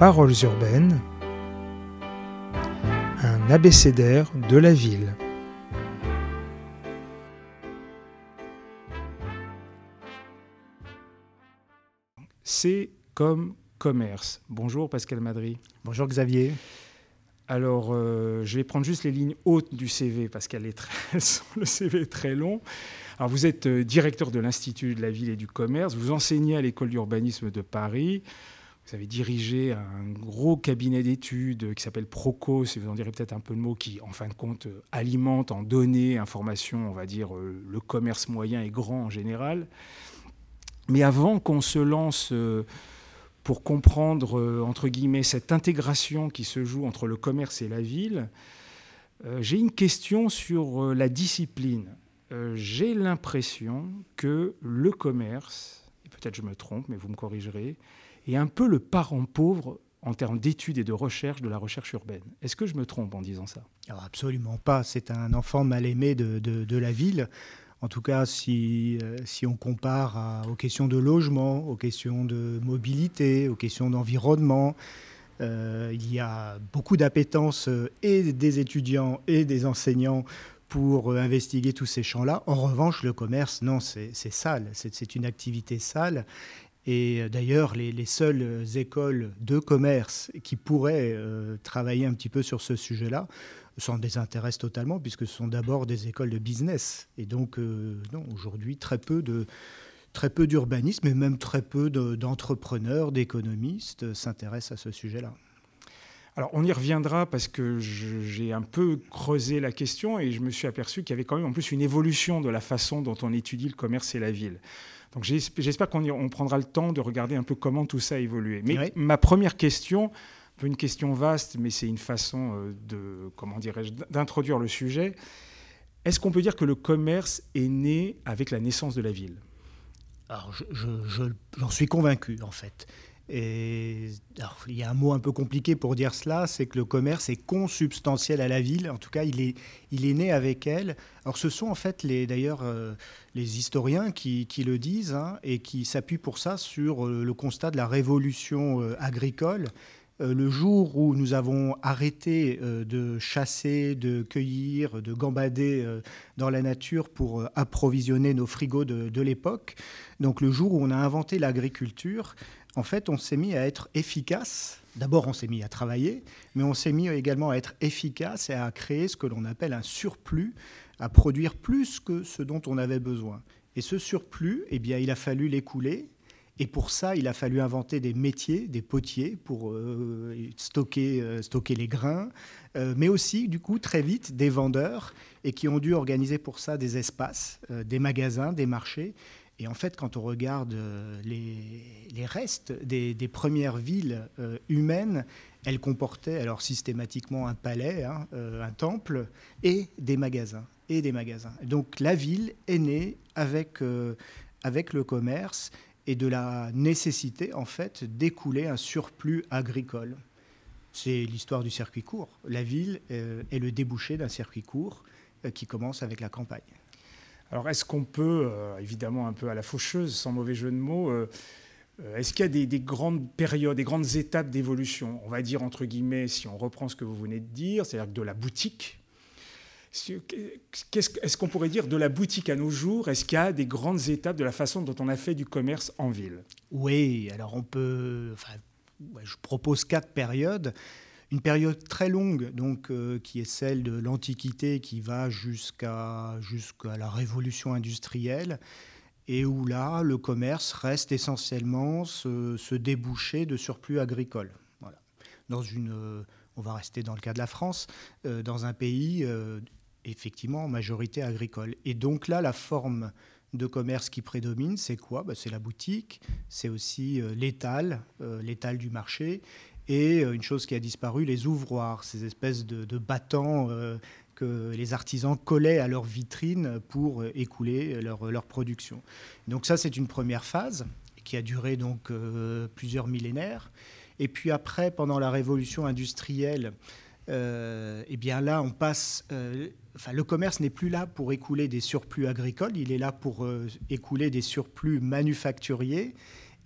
Paroles urbaines, un abécédaire de la ville. C'est comme commerce. Bonjour Pascal Madry. Bonjour Xavier. Alors, euh, je vais prendre juste les lignes hautes du CV parce qu'elle est très, le CV est très long. Alors, vous êtes euh, directeur de l'Institut de la ville et du commerce. Vous enseignez à l'école d'urbanisme de Paris. Vous avez dirigé un gros cabinet d'études qui s'appelle Proco, si vous en direz peut-être un peu de mots, qui, en fin de compte, euh, alimente en données, informations, on va dire, le commerce moyen et grand en général. Mais avant qu'on se lance pour comprendre, euh, entre guillemets, cette intégration qui se joue entre le commerce et la ville, euh, j'ai une question sur euh, la discipline. j'ai l'impression que le commerce, peut-être je me trompe, mais vous me corrigerez, est un peu le parent pauvre en termes d'études et de recherche de la recherche urbaine. Est-ce que je me trompe en disant ça? Absolument pas. C'est un enfant mal aimé de, la ville. En tout cas, si, euh, on compare aux questions de logement, aux questions de mobilité, aux questions d'environnement, euh, il y a beaucoup d'appétence euh, et des étudiants et des enseignants pour investiguer tous ces champs-là. En revanche, le commerce, non, c'est sale, c'est une activité sale. Et d'ailleurs, les, les, seules écoles de commerce qui pourraient travailler un petit peu sur ce sujet-là s'en désintéresse totalement, puisque ce sont d'abord des écoles de business. Et donc, euh, aujourd'hui, très peu de très peu d'urbanisme et même très peu d'entrepreneurs, d'économistes s'intéressent à ce sujet-là. Alors on y reviendra parce que j'ai un peu creusé la question et je me suis aperçu qu'il y avait quand même en plus une évolution de la façon dont on étudie le commerce et la ville. Donc j'espère qu'on prendra le temps de regarder un peu comment tout ça a évolué. Mais ma première question, une question vaste, mais c'est une façon euh, de, comment dirais-je, d'introduire le sujet. Est-ce qu'on peut dire que le commerce est né avec la naissance de la ville? Alors, j'en suis convaincu, en fait. Il y a un mot un peu compliqué pour dire cela, c'est que le commerce est consubstantiel à la ville. En tout cas, il est, né avec elle. Alors, ce sont en fait les, d'ailleurs euh, les historiens qui, le disent hein, et qui s'appuient pour ça sur euh, le constat de la révolution agricole euh, le jour où nous avons arrêté de chasser, de cueillir, de gambader dans la nature pour approvisionner nos frigos de, l'époque, donc le jour où on a inventé l'agriculture, en fait, on s'est mis à être efficace. D'abord, on s'est mis à travailler, mais on s'est mis également à être efficace et à créer ce que l'on appelle un surplus, à produire plus que ce dont on avait besoin. Et ce surplus, eh bien, il a fallu l'écouler et pour ça, il a fallu inventer des métiers, des potiers pour euh, stocker, euh, stocker les grains, euh, mais aussi, du coup, très vite, des vendeurs, et qui ont dû organiser pour ça des espaces, des magasins, des marchés. Et en fait, quand on regarde les, les restes des, premières villes humaines, elles comportaient alors systématiquement un palais, hein, un temple, et des magasins. Et des magasins. Donc la ville est née avec, avec le commerce et de la nécessité en fait d'écouler un surplus agricole. C'est l'histoire du circuit court. La ville euh, est le débouché d'un circuit court euh, qui commence avec la campagne. Alors est-ce qu'on peut, euh, évidemment un peu à la faucheuse, sans mauvais jeu de mots, est-ce qu'il y a des, des, grandes périodes, des grandes étapes d'évolution On va dire entre guillemets, si on reprend ce que vous venez de dire, c'est-à-dire de la boutique, est-ce qu'on pourrait dire de la boutique à nos jours? Est-ce qu'il y a des grandes étapes de la façon dont on a fait du commerce en ville? Oui, alors on peut. Enfin, je propose quatre périodes. Une période très longue, donc, euh, qui est celle de l'Antiquité, qui va jusqu'à la Révolution industrielle, et où là, le commerce reste essentiellement ce, débouché de surplus agricole. Voilà. Dans une, on va rester dans le cas de la France, euh, dans un pays euh, effectivement en majorité agricole. Et donc là, la forme de commerce qui prédomine, c'est quoi? Bah, C'est la boutique, c'est aussi euh, l'étal, euh, l'étal du marché, et euh, une chose qui a disparu, les ouvroirs, ces espèces de, battants que les artisans collaient à leur vitrine pour écouler leur, production. Donc ça, c'est une première phase qui a duré donc plusieurs millénaires. Et puis après, pendant la révolution industrielle, euh, eh bien là, on passe. Euh, enfin, le commerce n'est plus là pour écouler des surplus agricoles, il est là pour euh, écouler des surplus manufacturiers.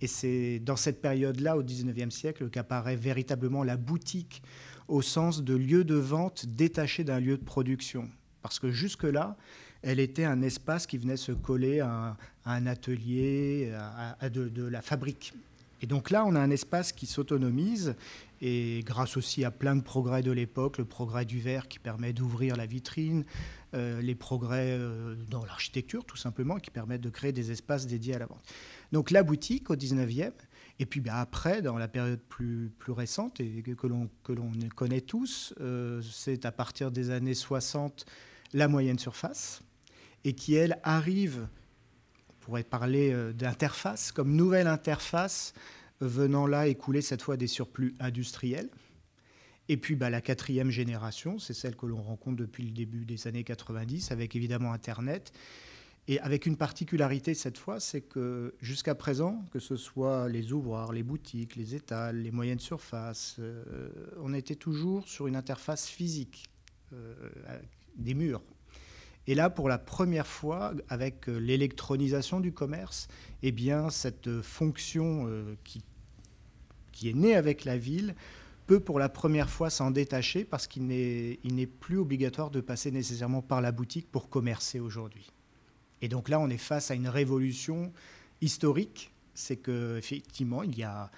Et c'est dans cette période-là, au XIXe siècle, qu'apparaît véritablement la boutique au sens de lieu de vente détaché d'un lieu de production. Parce que jusque-là, elle était un espace qui venait se coller à, un atelier, à, de, la fabrique. Et donc là, on a un espace qui s'autonomise, et grâce aussi à plein de progrès de l'époque, le progrès du verre qui permet d'ouvrir la vitrine, euh, les progrès euh, dans l'architecture tout simplement, qui permettent de créer des espaces dédiés à la vente. Donc la boutique au 19e, et puis ben, après, dans la période plus, récente, et que l'on connaît tous, euh, c'est à partir des années 60 la moyenne surface, et qui, elle, arrive, on pourrait parler euh, d'interface, comme nouvelle interface, venant là écouler cette fois des surplus industriels. Et puis bah, la quatrième génération, c'est celle que l'on rencontre depuis le début des années 90, avec évidemment Internet. Et avec une particularité cette fois, c'est que jusqu'à présent, que ce soit les ouvroirs, les boutiques, les étals, les moyennes surfaces, euh, on était toujours sur une interface physique, euh, des murs, et là, pour la première fois, avec euh, l'électronisation du commerce, eh bien, cette fonction qui est née avec la ville peut pour la première fois s'en détacher parce qu'il n'est plus obligatoire de passer nécessairement par la boutique pour commercer aujourd'hui. Et donc là, on est face à une révolution historique. C'est qu'effectivement, il y a,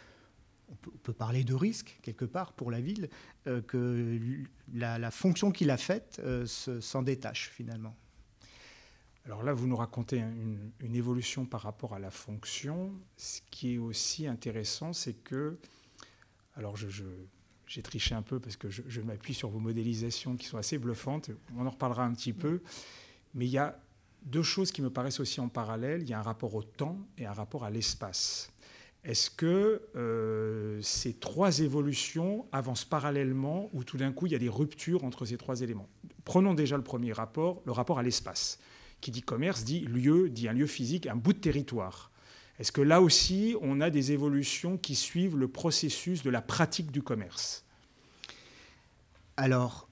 on peut, parler de risque quelque part pour la ville, euh, que la, fonction qu'il a faite euh, s'en détache finalement. Alors là, vous nous racontez une, évolution par rapport à la fonction. Ce qui est aussi intéressant, c'est que, alors j'ai triché un peu parce que je, je m'appuie sur vos modélisations qui sont assez bluffantes. On en reparlera un petit peu. Mais il y a deux choses qui me paraissent aussi en parallèle. Il y a un rapport au temps et un rapport à l'espace. Est-ce que euh, ces trois évolutions avancent parallèlement ou tout d'un coup il y a des ruptures entre ces trois éléments? Prenons déjà le premier rapport, le rapport à l'espace. Qui dit commerce dit lieu, dit un lieu physique, un bout de territoire. Est-ce que là aussi on a des évolutions qui suivent le processus de la pratique du commerce? Alors,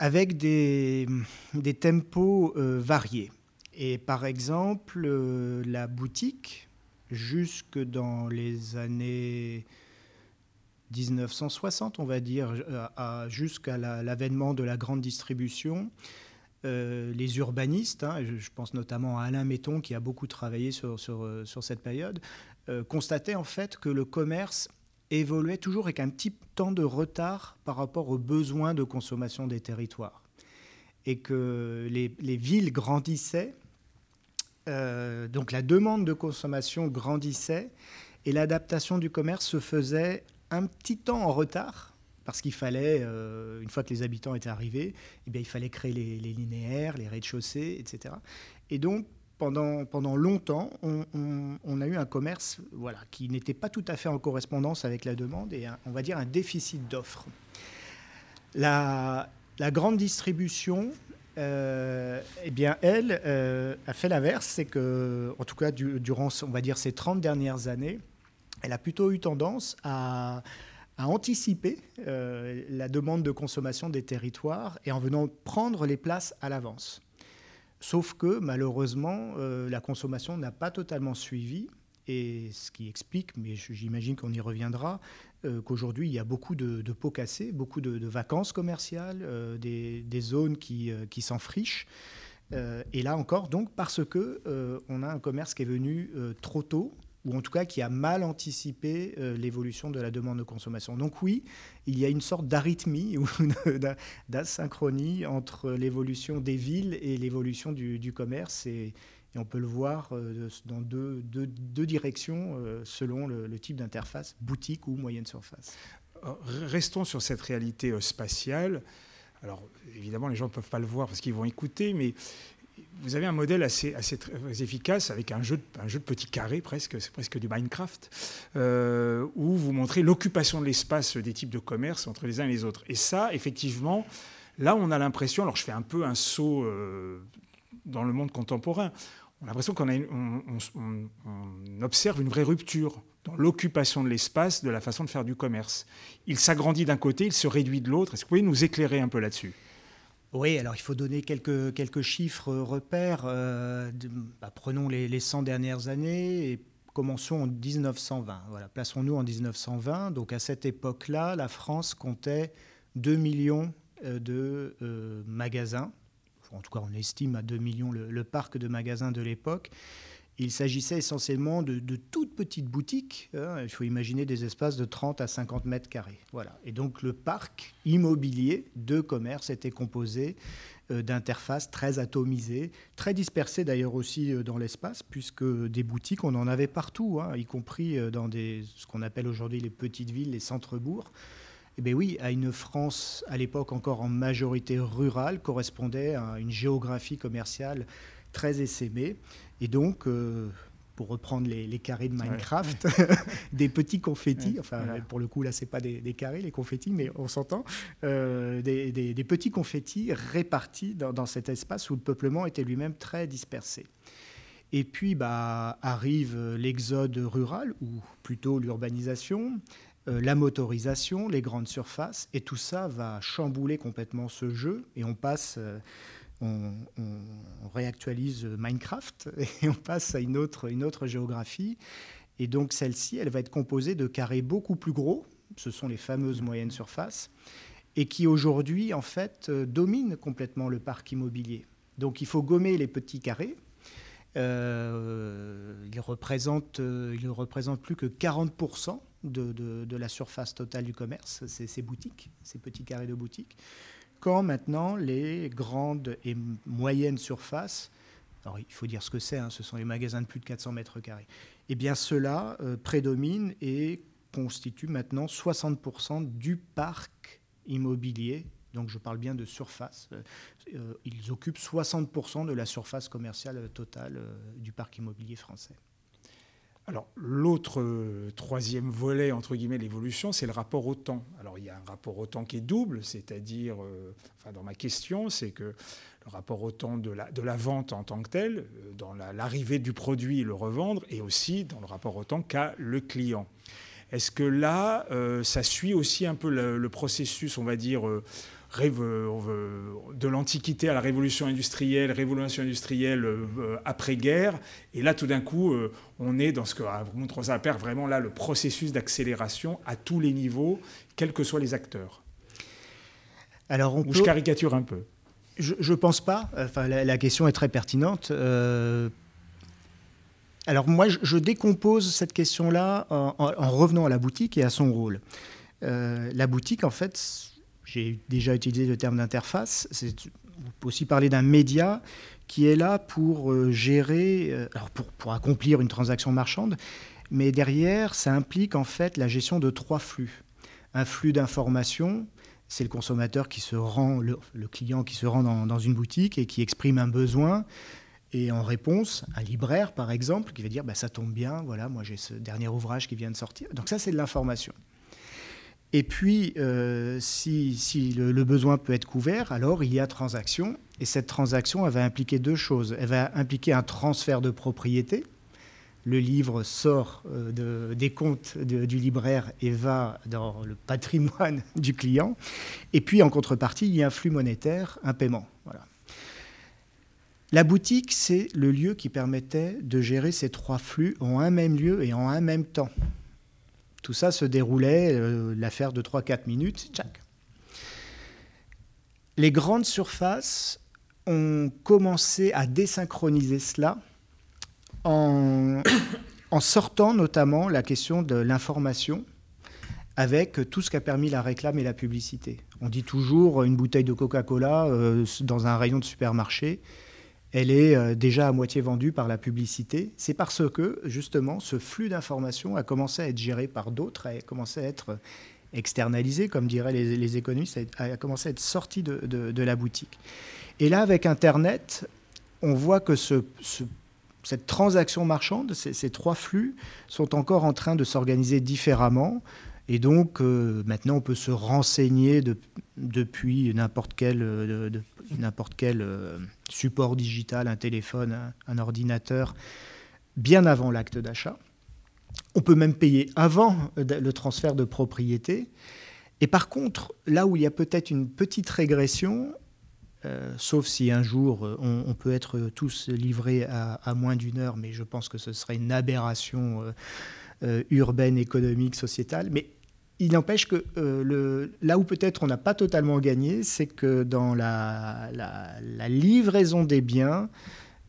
avec des, tempos euh, variés. Et par exemple, euh, la boutique, jusque dans les années 1960, on va dire, jusqu'à l'avènement de la grande distribution. Euh, les urbanistes, hein, je, pense notamment à Alain Metton qui a beaucoup travaillé sur, sur, cette période, euh, constataient en fait que le commerce évoluait toujours avec un petit temps de retard par rapport aux besoins de consommation des territoires. Et que les, les villes grandissaient euh, donc la demande de consommation grandissait et l'adaptation du commerce se faisait un petit temps en retard parce qu'il fallait, euh, une fois que les habitants étaient arrivés, eh bien, il fallait créer les, linéaires, les rez-de-chaussée, etc. Et donc, pendant, longtemps, on, a eu un commerce qui n'était pas tout à fait en correspondance avec la demande et on va dire un déficit d'offres. La, la grande distribution euh, eh bien, elle euh, a fait l'inverse, c'est que, en tout cas, durant, on va dire, ces 30 dernières années, elle a plutôt eu tendance à, anticiper euh, la demande de consommation des territoires et en venant prendre les places à l'avance. Sauf que, malheureusement, la consommation n'a pas totalement suivi et ce qui explique, mais j'imagine qu'on y reviendra, euh, qu'aujourd'hui il y a beaucoup de, pots cassés, beaucoup de, vacances commerciales, euh, des, zones qui, euh, qui s'enfrichent. et là encore, donc, parce que on a un commerce qui est venu trop tôt, ou en tout cas qui a mal anticipé l'évolution de la demande de consommation. Donc oui, il y a une sorte d'arythmie ou d'asynchronie entre l'évolution des villes et l'évolution du, commerce. Et, on peut le voir euh, dans deux, directions euh, selon le, type d'interface, boutique ou moyenne surface. Restons sur cette réalité euh, spatiale. Alors évidemment, les gens ne peuvent pas le voir parce qu'ils vont écouter, mais vous avez un modèle assez, efficace avec un jeu, de, petits carrés presque, c'est presque du Minecraft, où vous montrez l'occupation de l'espace des types de commerce entre les uns et les autres. Et ça, effectivement, là on a l'impression, alors je fais un peu un saut dans le monde contemporain, on a l'impression qu'on on, observe une vraie rupture dans l'occupation de l'espace, de la façon de faire du commerce. Il s'agrandit d'un côté, il se réduit de l'autre. Est-ce que vous pouvez nous éclairer un peu là-dessus? Oui, alors il faut donner quelques, chiffres repères. Euh, bah, prenons les, les, 100 dernières années et commençons en 1920. Voilà, plaçons-nous en 1920. Donc à cette époque-là, la France comptait 2 millions de magasins. En tout cas, on estime à 2 millions le parc de magasins de l'époque. Il s'agissait essentiellement de, toutes petites boutiques. Hein. il faut imaginer des espaces de 30 à 50 mètres carrés. Voilà. Et donc le parc immobilier de commerce était composé euh, d'interfaces très atomisées, très dispersées d'ailleurs aussi euh, dans l'espace, puisque des boutiques, on en avait partout, hein, y compris euh, dans des, ce qu'on appelle aujourd'hui les petites villes, les centres-bourgs. Eh bien oui, à une France à l'époque encore en majorité rurale, correspondait à une géographie commerciale très essaimée. Et donc, euh, pour reprendre les, carrés de Minecraft, des petits confettis, enfin pour le coup là c'est pas des, carrés les confettis, mais on s'entend, euh, des, petits confettis répartis dans, cet espace où le peuplement était lui-même très dispersé. Et puis bah, arrive l'exode rural, ou plutôt l'urbanisation, euh, la motorisation, les grandes surfaces, et tout ça va chambouler complètement ce jeu, et on passe on, réactualise Minecraft et on passe à une autre, une autre géographie. Et donc celle-ci, elle va être composée de carrés beaucoup plus gros, ce sont les fameuses moyennes surfaces, et qui aujourd'hui, en fait, euh, dominent complètement le parc immobilier. Donc il faut gommer les petits carrés. Euh, ils, représentent, euh, ils ne représentent plus que 40% de, de, la surface totale du commerce, ces boutiques, ces petits carrés de boutiques quand maintenant les grandes et moyennes surfaces, alors il faut dire ce que c'est, hein, ce sont les magasins de plus de 400 mètres carrés, eh bien cela euh, prédomine et constitue maintenant 60% du parc immobilier. Donc je parle bien de surface. Euh, euh, ils occupent 60% de la surface commerciale totale du parc immobilier français. Alors l'autre euh, troisième volet, entre guillemets, l'évolution, c'est le rapport au temps. Alors il y a un rapport au temps qui est double, c'est-à-dire, euh, enfin, dans ma question, c'est que le rapport au temps de la, vente en tant que tel, euh, dans l'arrivée du produit et le revendre, et aussi dans le rapport au temps qu'a le client. Est-ce que là, ça suit aussi un peu le, processus, on va dire, de l'Antiquité à la révolution industrielle, révolution industrielle euh, après-guerre. Et là, tout d'un coup, euh, on est dans ce que montre ça perd vraiment là le processus d'accélération à tous les niveaux, quels que soient les acteurs. Alors on Ou je caricature un peu. Je ne pense pas. Enfin, la, question est très pertinente. Euh, alors moi, je, décompose cette question-là en, revenant à la boutique et à son rôle. la boutique, en fait, j'ai déjà utilisé le terme d'interface. On peut aussi parler d'un média qui est là pour euh, gérer, euh, pour, accomplir une transaction marchande, mais derrière, ça implique en fait la gestion de trois flux. Un flux d'informations, c'est le consommateur qui se rend, le, client qui se rend dans, dans, une boutique et qui exprime un besoin. Et en réponse, un libraire, par exemple, qui va dire bah, Ça tombe bien, voilà, moi j'ai ce dernier ouvrage qui vient de sortir. Donc, ça, c'est de l'information. Et puis, euh, si, le, besoin peut être couvert, alors il y a transaction. Et cette transaction, va impliquer deux choses. Elle va impliquer un transfert de propriété. Le livre sort euh, des comptes du libraire et va dans le patrimoine du client. Et puis, en contrepartie, il y a un flux monétaire, un paiement. La boutique, c'est le lieu qui permettait de gérer ces trois flux en un même lieu et en un même temps. Tout ça se déroulait, euh, l'affaire de 3-4 minutes, tchac. Les grandes surfaces ont commencé à désynchroniser cela en, en sortant notamment la question de l'information avec tout ce qu'a permis la réclame et la publicité. On dit toujours une bouteille de Coca-Cola euh, dans un rayon de supermarché elle est euh, déjà à moitié vendue par la publicité. C'est parce que, justement, ce flux d'informations a commencé à être géré par d'autres, a commencé à être externalisé, comme diraient les, économistes, a commencé à être sorti de, la boutique. Et là, avec Internet, on voit que cette transaction marchande, ces, trois flux, sont encore en train de s'organiser différemment. Et donc, euh, maintenant, on peut se renseigner depuis n'importe quel, euh, euh, support digital, un téléphone, un, ordinateur, bien avant l'acte d'achat. On peut même payer avant le transfert de propriété. Et par contre, là où il y a peut-être une petite régression, sauf si un jour on, peut être tous livrés à, moins d'une heure, mais je pense que ce serait une aberration urbaine, économique, sociétale. Mais il n'empêche que le, là où peut-être on n'a pas totalement gagné, c'est que dans la, livraison des biens,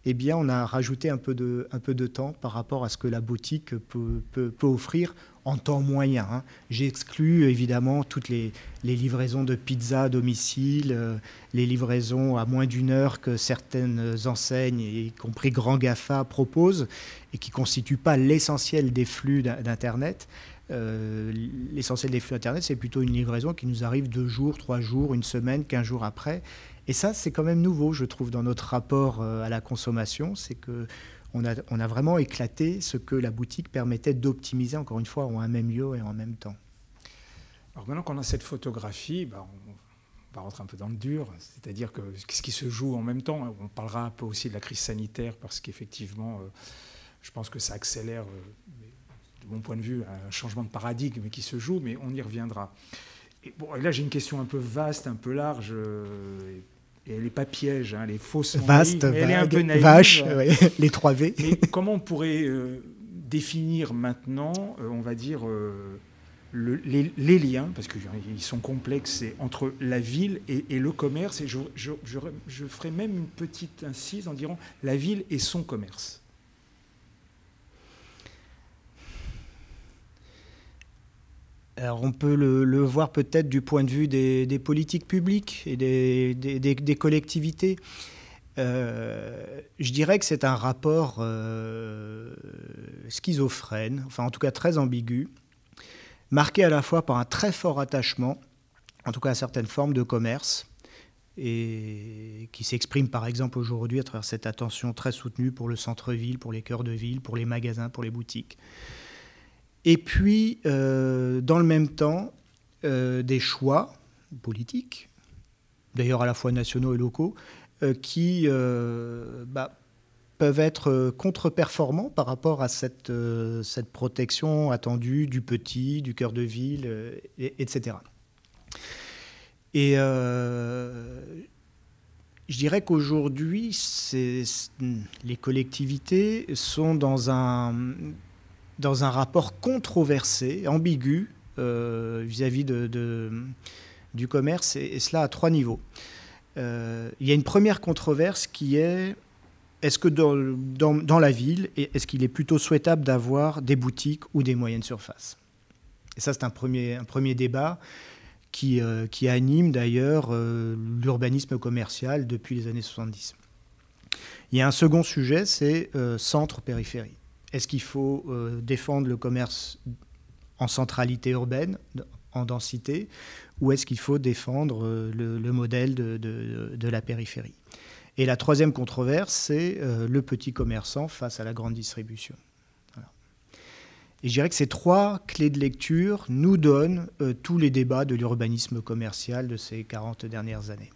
eh bien, on a rajouté un peu, de, temps par rapport à ce que la boutique peut, offrir en temps moyen. Hein. J'exclus évidemment toutes les, livraisons de pizza à domicile, euh, les livraisons à moins d'une heure que certaines enseignes, y compris Grand GAFA, proposent et qui ne constituent pas l'essentiel des flux d'Internet. Euh, l'essentiel des flux Internet, c'est plutôt une livraison qui nous arrive deux jours, trois jours, une semaine, quinze jours après. Et ça, c'est quand même nouveau, je trouve, dans notre rapport euh, à la consommation. C'est que on a, vraiment éclaté ce que la boutique permettait d'optimiser, encore une fois, en un même lieu et en même temps. Alors maintenant qu'on a cette photographie, bah, on va rentrer un peu dans le dur, c'est-à-dire que ce qui se joue en même temps, on parlera un peu aussi de la crise sanitaire, parce qu'effectivement, euh, je pense que ça accélère, euh, de mon point de vue, un changement de paradigme qui se joue, mais on y reviendra. Et, là, j'ai une question un peu vaste, un peu large, et elle n'est pas piège, hein, elle est faussement Vaste, naïve, elle est un peu naïve. Vache, les trois V. Mais comment on pourrait euh, définir maintenant, euh, on va dire, euh, les, liens, parce qu'ils sont complexes, entre la ville et, le commerce, et je, je, je, ferai même une petite incise en disant la ville et son commerce. Alors on peut le, voir peut-être du point de vue des, politiques publiques et des, collectivités. Euh, je dirais que c'est un rapport euh, schizophrène, enfin en tout cas très ambigu, marqué à la fois par un très fort attachement, en tout cas à certaines formes de commerce, et qui s'exprime par exemple aujourd'hui à travers cette attention très soutenue pour le centre-ville, pour les cœurs de ville, pour les magasins, pour les boutiques. Et puis, euh, dans le même temps, euh, des choix politiques, d'ailleurs à la fois nationaux et locaux, euh, qui bah, peuvent être contre-performants par rapport à cette, cette protection attendue du petit, du cœur de ville, etc. Et je dirais qu'aujourd'hui, les collectivités sont dans un dans un rapport controversé, ambigu euh, vis-à-vis de, du commerce, et, cela à trois niveaux. Euh, il y a une première controverse qui est est-ce que dans, la ville, est-ce qu'il est plutôt souhaitable d'avoir des boutiques ou des moyennes surfaces? Et ça, c'est un premier, un premier débat qui, euh, qui anime d'ailleurs l'urbanisme commercial depuis les années 70. Il y a un second sujet, c'est centre-périphérie. Est-ce qu'il faut euh, défendre le commerce en centralité urbaine, en densité, ou est-ce qu'il faut défendre euh, le, modèle de, la périphérie? Et la troisième controverse, c'est euh, le petit commerçant face à la grande distribution. Et je dirais que ces trois clés de lecture nous donnent tous les débats de l'urbanisme commercial de ces 40 dernières années.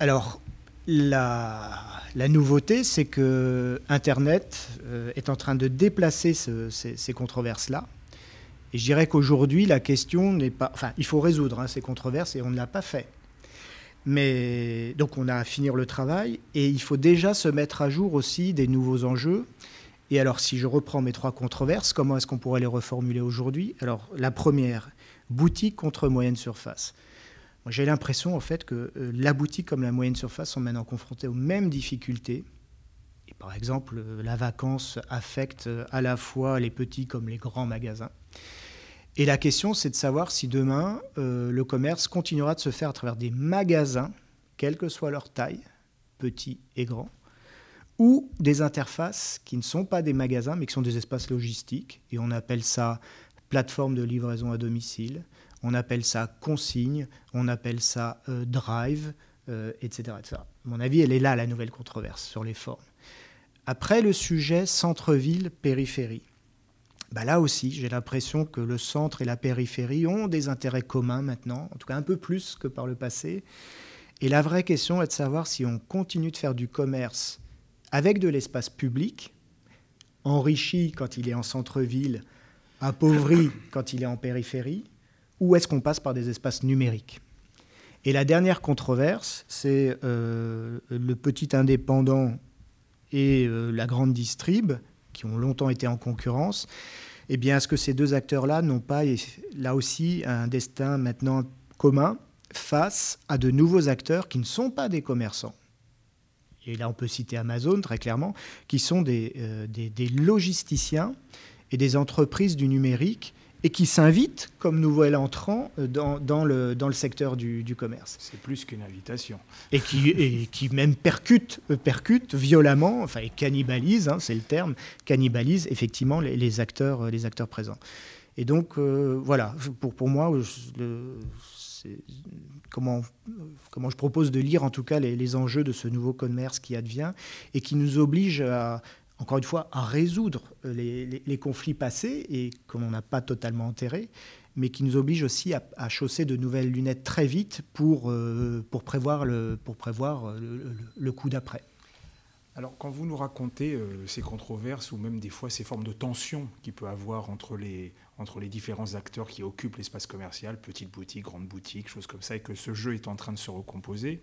Alors, la, nouveauté, c'est que Internet euh, est en train de déplacer ces, controverses-là. Et je dirais qu'aujourd'hui, la question n'est pas. Enfin, il faut résoudre hein, ces controverses et on ne l'a pas fait. Mais donc, on a à finir le travail et il faut déjà se mettre à jour aussi des nouveaux enjeux. Et alors, si je reprends mes trois controverses, comment est-ce qu'on pourrait les reformuler aujourd'hui? Alors, la première, boutique contre moyenne surface. J'ai l'impression en fait que euh, la boutique comme la moyenne surface sont maintenant confrontées aux mêmes difficultés. Et par exemple, euh, la vacance affecte euh, à la fois les petits comme les grands magasins. Et la question, c'est de savoir si demain, le commerce continuera de se faire à travers des magasins, quelle que soit leur taille, petits et grands, ou des interfaces qui ne sont pas des magasins, mais qui sont des espaces logistiques. Et on appelle ça plateforme de livraison à domicile, on appelle ça consigne, on appelle ça euh, drive, etc., euh, etc. Mon avis, elle est là, la nouvelle controverse sur les formes. Après, le sujet centre-ville, périphérie. Bah là aussi, j'ai l'impression que le centre et la périphérie ont des intérêts communs maintenant, en tout cas un peu plus que par le passé. Et la vraie question est de savoir si on continue de faire du commerce avec de l'espace public, enrichi quand il est en centre-ville, appauvri quand il est en périphérie, ou est-ce qu'on passe par des espaces numériques Et la dernière controverse, c'est euh, le petit indépendant et euh, la grande distrib, qui ont longtemps été en concurrence. Eh bien, est-ce que ces deux acteurs-là n'ont pas, là aussi, un destin maintenant commun face à de nouveaux acteurs qui ne sont pas des commerçants? Et là on peut citer Amazon très clairement, qui sont des, euh, des logisticiens et des entreprises du numérique et qui s'invite comme nouvel entrant euh, dans, dans, le, dans le secteur du, du commerce. C'est plus qu'une invitation. Et qui, et qui même percute, euh, percute violemment, enfin, et cannibalise, hein, c'est le terme, cannibalise effectivement les, les, acteurs, euh, les acteurs présents. Et donc, euh, voilà, pour, pour moi, le, comment, comment je propose de lire en tout cas les, les enjeux de ce nouveau commerce qui advient et qui nous oblige à, encore une fois, à résoudre euh, les, conflits passés et qu'on n'a pas totalement enterrés, mais qui nous oblige aussi à, chausser de nouvelles lunettes très vite pour, euh, pour prévoir le, pour prévoir euh, le, coup d'après. Alors, quand vous nous racontez ces controverses ou même des fois ces formes de tension qu'il peut avoir entre les, entre les différents acteurs qui occupent l'espace commercial, petites boutiques, grandes boutiques, choses comme ça, et que ce jeu est en train de se recomposer,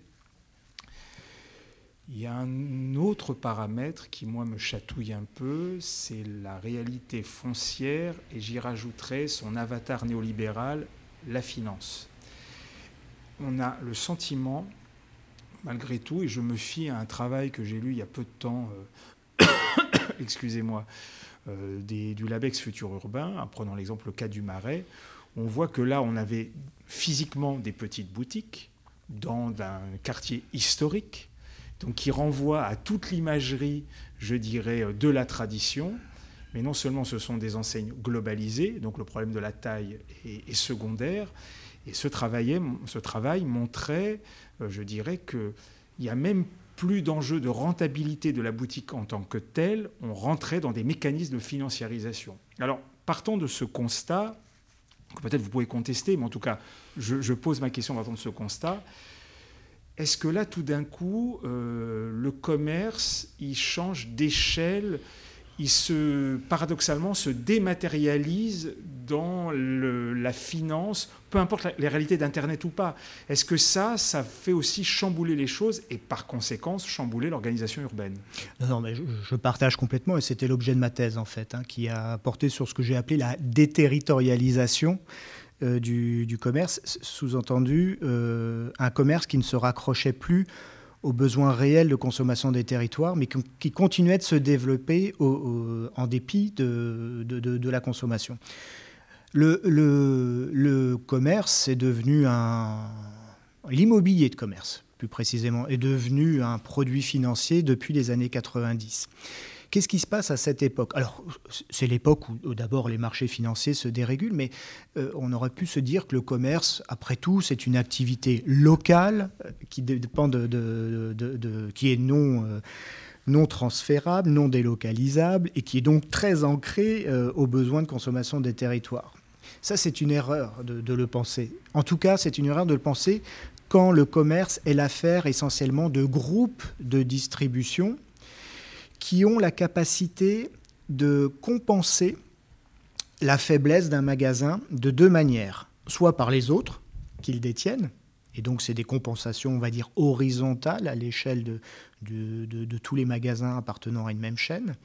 il y a un autre paramètre qui, moi, me chatouille un peu, c'est la réalité foncière, et j'y rajouterai son avatar néolibéral, la finance. On a le sentiment, malgré tout, et je me fie à un travail que j'ai lu il y a peu de temps, euh, excusez-moi, euh, du Labex Futur Urbain, en prenant l'exemple le cas du Marais, on voit que là, on avait physiquement des petites boutiques dans un quartier historique, donc qui renvoie à toute l'imagerie, je dirais, de la tradition. Mais non seulement ce sont des enseignes globalisées, donc le problème de la taille est, secondaire, et ce travail montrait, euh, je dirais, qu'il n'y a même plus d'enjeu de rentabilité de la boutique en tant que telle, on rentrait dans des mécanismes de financiarisation. Alors, partant de ce constat, que peut-être vous pouvez contester, mais en tout cas, je, je pose ma question partant de ce constat, est-ce que là, tout d'un coup, euh, le commerce, il change d'échelle, il se, paradoxalement, se dématérialise dans la finance, peu importe la, les réalités d'Internet ou pas. Est-ce que ça, ça fait aussi chambouler les choses et par conséquent chambouler l'organisation urbaine? Non, non, mais je, je, partage complètement et c'était l'objet de ma thèse en fait, hein, qui a porté sur ce que j'ai appelé la déterritorialisation euh, du, commerce, sous-entendu euh, un commerce qui ne se raccrochait plus aux besoins réels de consommation des territoires, mais qui continuait de se développer en dépit de, de la consommation. Le, le, le, commerce est devenu un... L'immobilier de commerce, plus précisément, est devenu un produit financier depuis les années 90. Qu'est-ce qui se passe à cette époque? Alors, c'est l'époque où, d'abord les marchés financiers se dérégulent, mais euh, on aurait pu se dire que le commerce, après tout, c'est une activité locale euh, qui dépend de, qui est non euh, non transférable, non délocalisable et qui est donc très ancré aux besoins de consommation des territoires. Ça, c'est une erreur de, le penser. En tout cas, c'est une erreur de le penser quand le commerce est l'affaire essentiellement de groupes de distribution qui ont la capacité de compenser la faiblesse d'un magasin de deux manières, soit par les autres qu'ils détiennent, et donc c'est des compensations, on va dire, horizontales à l'échelle de, de, tous les magasins appartenant à une même chaîne,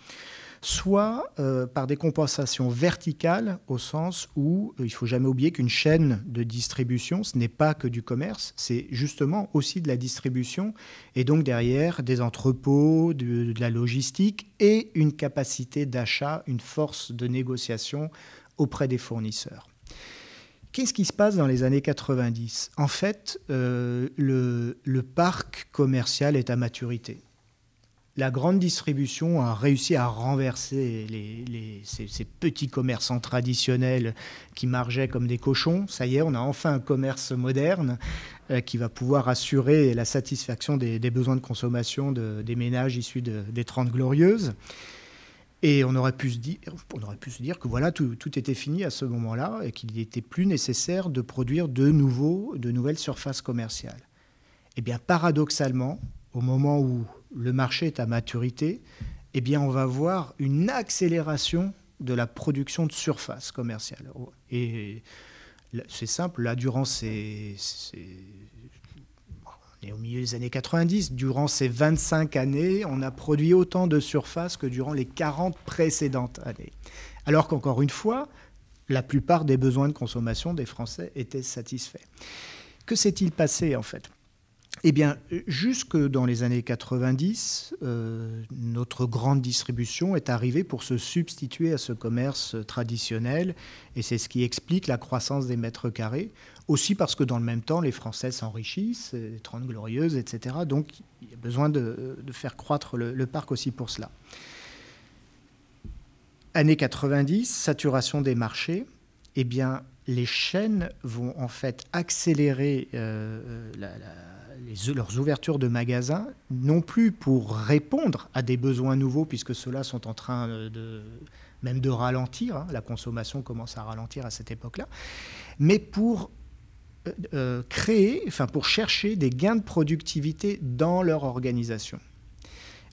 soit euh, par des compensations verticales au sens où euh, il ne faut jamais oublier qu'une chaîne de distribution, ce n'est pas que du commerce, c'est justement aussi de la distribution et donc derrière des entrepôts, de, la logistique et une capacité d'achat, une force de négociation auprès des fournisseurs. Qu'est-ce qui se passe dans les années 90 En fait, euh, le parc commercial est à maturité la grande distribution a réussi à renverser ces, petits commerçants traditionnels qui margeaient comme des cochons. Ça y est, on a enfin un commerce moderne euh, qui va pouvoir assurer la satisfaction des, besoins de consommation de, des ménages issus de, des Trente Glorieuses. Et on aurait pu se dire, on aurait pu se dire que voilà, tout, tout était fini à ce moment-là et qu'il n'était plus nécessaire de produire de, nouveaux, de nouvelles surfaces commerciales. Eh bien, paradoxalement, au moment où le marché est à maturité, eh bien, on va voir une accélération de la production de surface commerciale. Et c'est simple, là, durant ces, ces, est au milieu des années 90. Durant ces 25 années, on a produit autant de surface que durant les 40 précédentes années. Alors qu'encore une fois, la plupart des besoins de consommation des Français étaient satisfaits. Que s'est-il passé en fait? Eh bien, jusque dans les années 90, euh, notre grande distribution est arrivée pour se substituer à ce commerce traditionnel, et c'est ce qui explique la croissance des mètres carrés. Aussi parce que dans le même temps, les Français s'enrichissent, les 30 glorieuses, etc. Donc, il y a besoin de, faire croître le, parc aussi pour cela. Années 90, saturation des marchés. Eh bien, les chaînes vont en fait accélérer euh, la leurs ouvertures de magasins, non plus pour répondre à des besoins nouveaux, puisque ceux-là sont en train de, même de ralentir, hein, la consommation commence à ralentir à cette époque-là, mais pour euh, euh, créer, enfin pour chercher des gains de productivité dans leur organisation.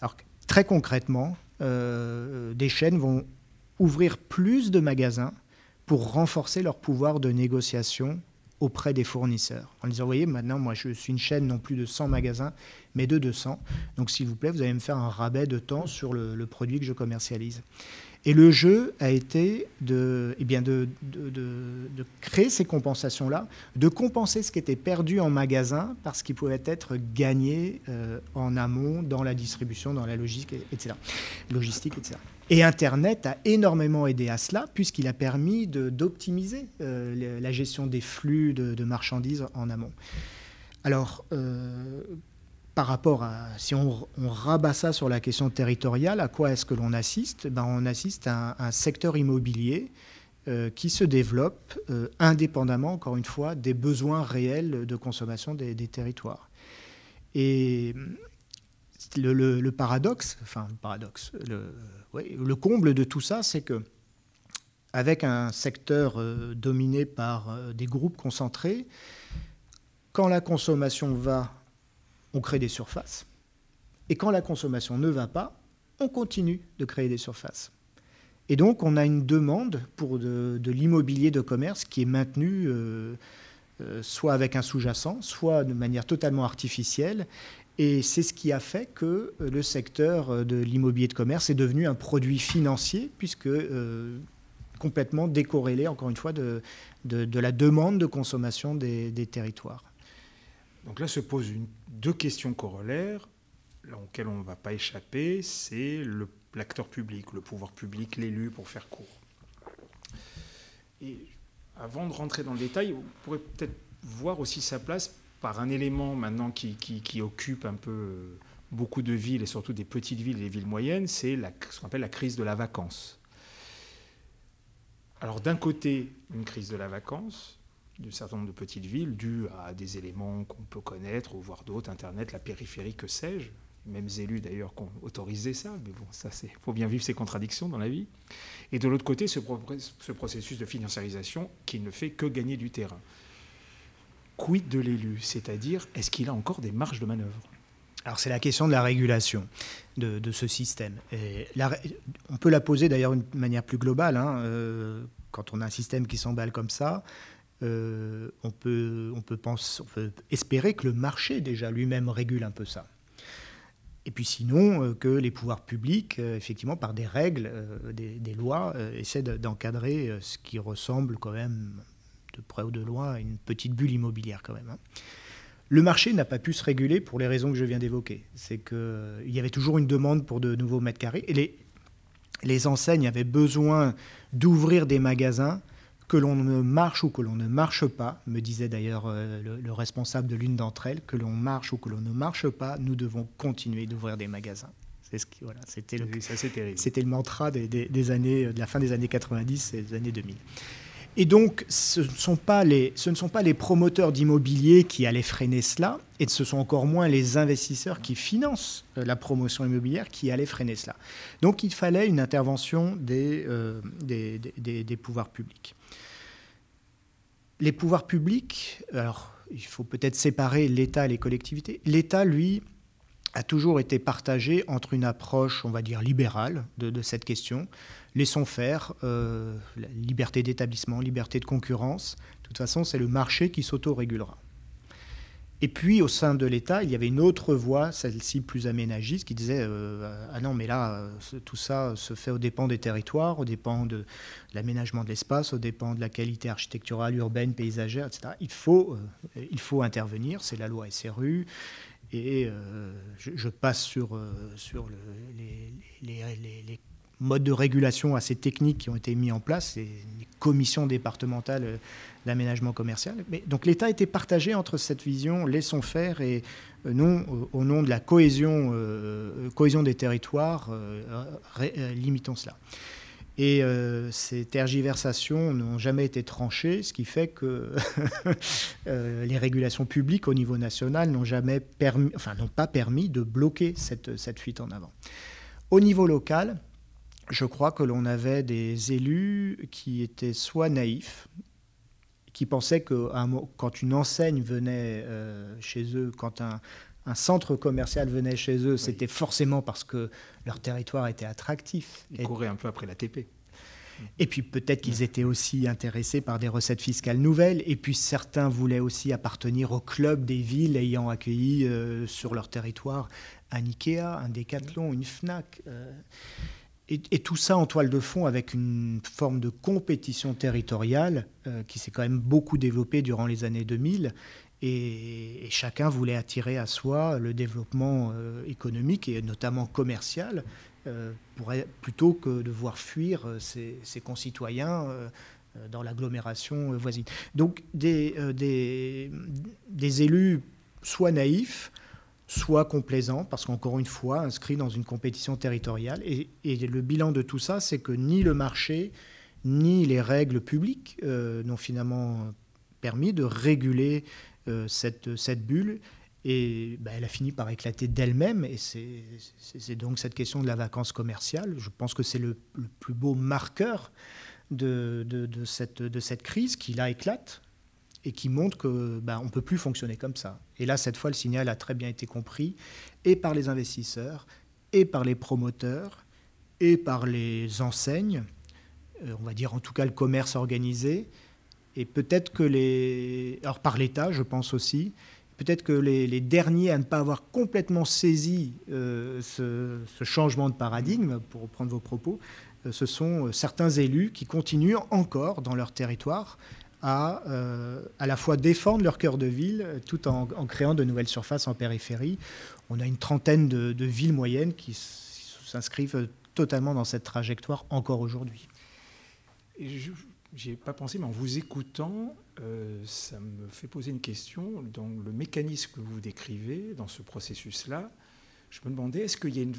Alors très concrètement, euh, des chaînes vont ouvrir plus de magasins pour renforcer leur pouvoir de négociation auprès des fournisseurs. En disant, vous voyez, maintenant, moi, je suis une chaîne non plus de 100 magasins, mais de 200. Donc, s'il vous plaît, vous allez me faire un rabais de temps sur le, produit que je commercialise. Et le jeu a été de, eh bien de, de, créer ces compensations-là, de compenser ce qui était perdu en magasin parce qu'il pouvait être gagné euh, en amont dans la distribution, dans la logistique, etc. Logistique, etc. Et Internet a énormément aidé à cela, puisqu'il a permis d'optimiser euh, la gestion des flux de, marchandises en amont. Alors, euh, par rapport à, si on, rabat ça sur la question territoriale, à quoi est-ce que l'on assiste? Ben, On assiste à un, secteur immobilier euh, qui se développe indépendamment, encore une fois, des besoins réels de consommation des, des territoires. Et le, paradoxe, enfin le paradoxe, le, comble de tout ça, c'est que avec un secteur euh, dominé par euh, des groupes concentrés, quand la consommation va, on crée des surfaces, et quand la consommation ne va pas, on continue de créer des surfaces. Et donc on a une demande pour de, l'immobilier de commerce qui est maintenue euh, soit avec un sous-jacent, soit de manière totalement artificielle, et c'est ce qui a fait que euh, le secteur euh, de l'immobilier de commerce est devenu un produit financier, puisque euh, complètement décorrélé, encore une fois, de, la demande de consommation des, territoires. Donc là se posent une, deux questions corollaires auxquelles on ne va pas échapper, c'est l'acteur public, le pouvoir public, l'élu, pour faire court. Et avant de rentrer dans le détail, on pourrait peut-être voir aussi sa place par un élément maintenant qui, occupe un peu euh, beaucoup de villes et surtout des petites villes et des villes moyennes, c'est ce qu'on appelle la crise de la vacance. Alors d'un côté, une crise de la vacance d'un certain nombre de petites villes due à des éléments qu'on peut connaître, ou voir d'autres, Internet, la périphérie, que sais-je. Même élus d'ailleurs qui ont autorisé ça, mais bon, ça c'est, faut bien vivre ces contradictions dans la vie. Et de l'autre côté, ce, ce processus de financiarisation qui ne fait que gagner du terrain quid de l'élu? C'est-à-dire, est-ce qu'il a encore des marges de manœuvre? Alors c'est la question de la régulation de, ce système. On peut la poser d'ailleurs d'une manière plus globale. Hein, euh, quand on a un système qui s'emballe comme ça, euh, on, peut, on, peut espérer que le marché déjà lui-même régule un peu ça. Et puis sinon, euh, que les pouvoirs publics, effectivement, par des règles, des, lois, essaient d'encadrer ce qui ressemble quand même de près ou de loin une petite bulle immobilière quand même. Hein. Le marché n'a pas pu se réguler pour les raisons que je viens d'évoquer. C'est qu'il y avait toujours une demande pour de nouveaux mètres carrés et les, les enseignes avaient besoin d'ouvrir des magasins que l'on ne marche ou que l'on ne marche pas, me disait d'ailleurs euh, le, responsable de l'une d'entre elles, que l'on marche ou que l'on ne marche pas, nous devons continuer d'ouvrir des magasins. C'est ce qui, voilà, c'était le, c'était le mantra des, des, années, de la fin des années 90 et des années 2000. Et donc, ce ne sont pas les, promoteurs d'immobilier qui allaient freiner cela, et ce sont encore moins les investisseurs qui financent euh, la promotion immobilière qui allaient freiner cela. Donc, il fallait une intervention des, euh, des, pouvoirs publics. Les pouvoirs publics, alors, il faut peut-être séparer l'État et les collectivités. L'État, lui, a toujours été partagé entre une approche, on va dire, libérale de cette question, laissons faire, euh, liberté d'établissement, liberté de concurrence. De toute façon, c'est le marché qui s'auto-régulera. Et puis au sein de l'État, il y avait une autre voie, celle-ci plus aménagiste, qui disait euh, ah non mais là tout ça se fait aux dépens des territoires, aux dépens de l'aménagement de l'espace, aux dépens de la qualité architecturale, urbaine, paysagère, etc. Il faut, euh, intervenir, c'est la loi SRU. Et euh, je, passe sur, les, modes de régulation assez techniques qui ont été mis en place, les, commissions départementales d'aménagement commercial. Mais, donc l'État était partagé entre cette vision laissons faire et euh, non au, nom de la cohésion, euh, cohésion des territoires, euh, limitons cela. Et ces tergiversations n'ont jamais été tranchées, ce qui fait que les régulations publiques au niveau national n'ont jamais permis, enfin n'ont pas permis de bloquer cette, cette fuite en avant. Au niveau local, je crois que l'on avait des élus qui étaient soit naïfs, qui pensaient que quand une enseigne venait euh, chez eux, quand un, centre commercial venait chez eux, c'était forcément parce que leur territoire était attractif. Ils couraient un peu après la TP. Et puis peut-être qu'ils étaient aussi intéressés par des recettes fiscales nouvelles. Et puis certains voulaient aussi appartenir au club des villes ayant accueilli euh, sur leur territoire un Ikea, un Decathlon, une Fnac. Euh, et, tout ça en toile de fond avec une forme de compétition territoriale euh, qui s'est quand même beaucoup développée durant les années 2000. Et, chacun voulait attirer à soi le développement euh, économique et notamment commercial, euh, plutôt que de voir fuir ses, concitoyens dans l'agglomération voisine. Donc des, des élus soit naïfs, soit complaisant, parce qu'encore une fois, inscrit dans une compétition territoriale. Et, le bilan de tout ça, c'est que ni le marché, ni les règles publiques euh, n'ont finalement permis de réguler euh, cette, cette bulle. Et bah, elle a fini par éclater d'elle-même. Et c'est donc cette question de la vacance commerciale. Je pense que c'est le, plus beau marqueur de, de, cette, de cette crise qui là éclate et qui montre que ben, on peut plus fonctionner comme ça. Et là, cette fois, le signal a très bien été compris, et par les investisseurs, et par les promoteurs, et par les enseignes, euh, on va dire en tout cas le commerce organisé, et peut-être que les... Alors par l'État, je pense aussi, peut-être que les, derniers à ne pas avoir complètement saisi euh, ce, changement de paradigme, pour reprendre vos propos, euh, ce sont certains élus qui continuent encore dans leur territoire à euh, à la fois défendre leur cœur de ville tout en, créant de nouvelles surfaces en périphérie. On a une trentaine de, villes moyennes qui s'inscrivent totalement dans cette trajectoire encore aujourd'hui. J'y ai pas pensé, mais en vous écoutant, euh, ça me fait poser une question. Dans le mécanisme que vous décrivez, dans ce processus-là, je me demandais, est-ce qu'il y a une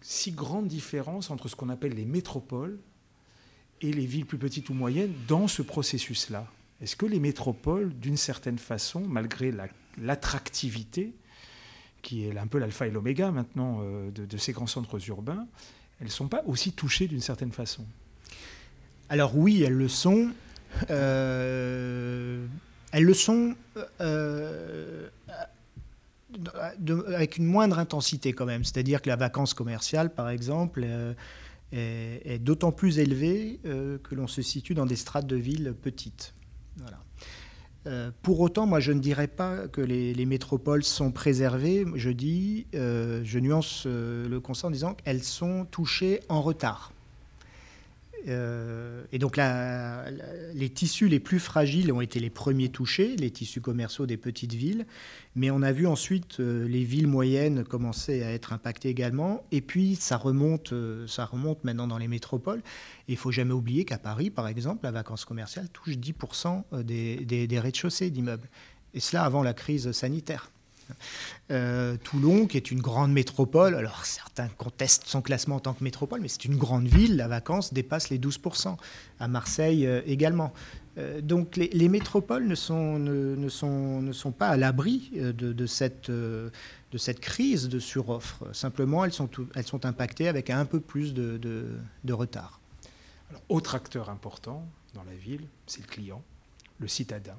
si grande différence entre ce qu'on appelle les métropoles et les villes plus petites ou moyennes dans ce processus-là? Est-ce que les métropoles, d'une certaine façon, malgré l'attractivité, qui est un peu l'alpha et l'oméga maintenant euh, de, ces grands centres urbains, elles ne sont pas aussi touchées d'une certaine façon? Alors oui, elles le sont. Euh, elles le sont euh, avec une moindre intensité quand même. C'est-à-dire que la vacance commerciale, par exemple, est, d'autant plus élevée que l'on se situe dans des strates de villes petites. Euh, pour autant, moi, je ne dirais pas que les, métropoles sont préservées. Je dis, euh, je nuance euh, le constat en disant qu'elles sont touchées en retard. Euh, et donc les tissus les plus fragiles ont été les premiers touchés, les tissus commerciaux des petites villes, mais on a vu ensuite euh, les villes moyennes commencer à être impactées également, et puis ça remonte, euh, ça remonte maintenant dans les métropoles. Il faut jamais oublier qu'à Paris, par exemple, la vacance commerciale touche 10% des, des rez-de-chaussée d'immeubles, et cela avant la crise sanitaire. Euh, Toulon, qui est une grande métropole, alors certains contestent son classement en tant que métropole, mais c'est une grande ville, la vacance dépasse les 12%. À Marseille euh, également. Euh, donc les, métropoles ne sont, pas à l'abri de, cette, crise de suroffre. Simplement, elles sont, impactées avec un peu plus de, retard. Autre acteur important dans la ville, c'est le client, le citadin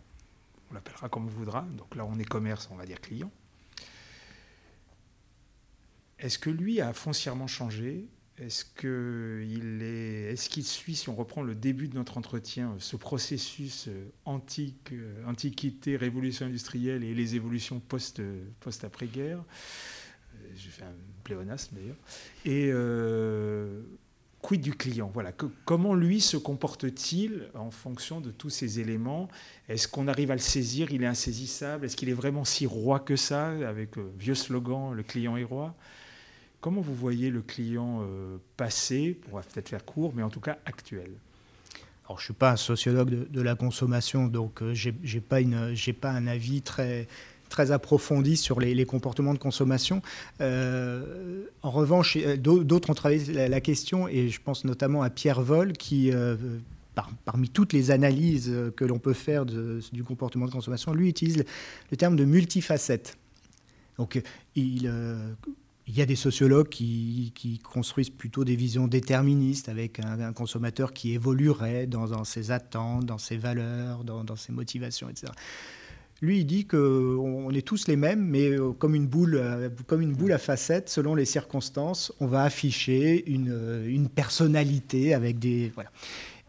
on l'appellera comme on voudra. Donc là, on est commerce, on va dire client. Est-ce que lui a foncièrement changé? Est-ce qu'il suit, si on reprend le début de notre entretien, ce processus antique, antiquité, révolution industrielle et les évolutions post, post après-guerre? J'ai fait un pléonasme d'ailleurs. Et quid du client? Voilà, comment lui se comporte-t-il en fonction de tous ces éléments? Est-ce qu'on arrive à le saisir? Il est insaisissable? Est-ce qu'il est vraiment si roi que ça Avec le euh, vieux slogan, le client est roi? Comment vous voyez le client euh, passé On va peut-être faire court, mais en tout cas actuel? Alors, je ne suis pas un sociologue de, la consommation, donc euh, je n'ai pas, un avis très très approfondie sur les, comportements de consommation. Euh, en revanche, d'autres ont travaillé la, question, et je pense notamment à Pierre Vol, qui, parmi toutes les analyses que l'on peut faire du comportement de consommation, lui utilise le, terme de multifacette. Donc, il, il y a des sociologues qui, construisent plutôt des visions déterministes avec un, consommateur qui évoluerait dans, ses attentes, dans ses valeurs, dans, ses motivations, etc. Lui, il dit qu'on est tous les mêmes, mais euh, comme une, boule, euh, comme une boule à facettes, selon les circonstances, on va afficher une, euh, personnalité avec des. Voilà.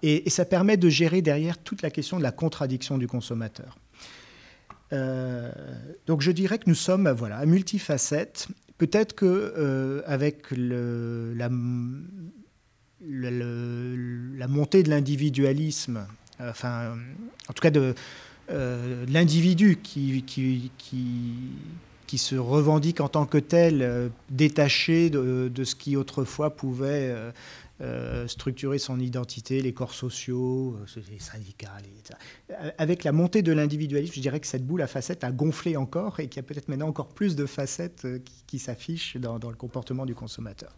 Et, ça permet de gérer derrière toute la question de la contradiction du consommateur. donc je dirais que nous sommes voilà, multifacettes. Peut-être que avec le, la, montée de l'individualisme, enfin, en tout cas de euh, l'individu qui, se revendique en tant que tel, euh, détaché de, ce qui autrefois pouvait euh, structurer son identité, les corps sociaux, les syndicats. Avec la montée de l'individualisme, je dirais que cette boule à facettes a gonflé encore et qu'il y a peut-être maintenant encore plus de facettes qui, s'affichent dans, le comportement du consommateur.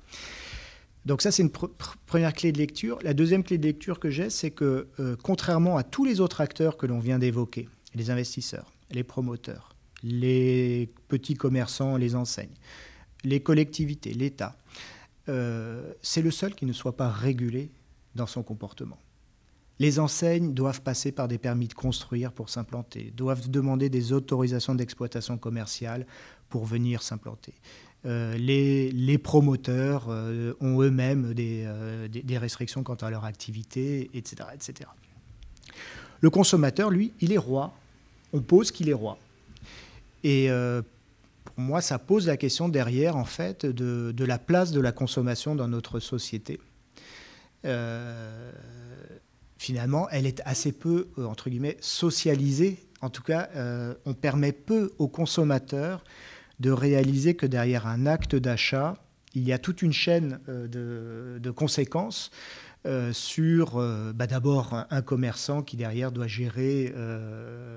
Donc ça, c'est une première clé de lecture. La deuxième clé de lecture que j'ai, c'est que euh, contrairement à tous les autres acteurs que l'on vient d'évoquer, les investisseurs, les promoteurs, les petits commerçants, les enseignes, les collectivités, l'État, euh, c'est le seul qui ne soit pas régulé dans son comportement. Les enseignes doivent passer par des permis de construire pour s'implanter, doivent demander des autorisations d'exploitation commerciale pour venir s'implanter. Euh, les, promoteurs euh, ont eux-mêmes euh, des, restrictions quant à leur activité, etc., etc. Le consommateur, lui, il est roi. On pose qu'il est roi. Et moi, ça pose la question derrière, en fait, de, la place de la consommation dans notre société. finalement, elle est assez peu, entre guillemets, socialisée. En tout cas, on permet peu aux consommateurs de réaliser que derrière un acte d'achat, il y a toute une chaîne euh, de, conséquences euh, sur euh, bah, d'abord un, commerçant qui derrière doit gérer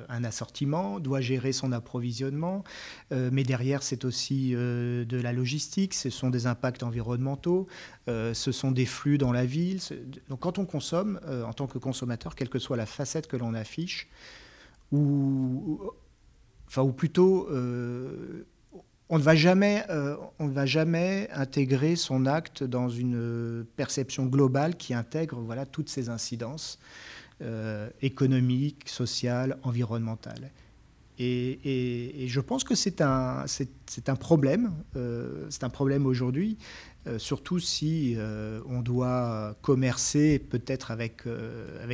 un assortiment, doit gérer son approvisionnement, mais derrière c'est aussi de la logistique, ce sont des impacts environnementaux, ce sont des flux dans la ville. Donc quand on consomme en tant que consommateur, quelle que soit la facette que l'on affiche, ou plutôt on ne va jamais, euh, on ne va jamais intégrer son acte dans une perception globale qui intègre toutes ces incidences euh, économiques, sociales, environnementales. Et, je pense que c'est un, problème, euh, c'est un problème aujourd'hui, surtout si on doit commercer peut-être avec,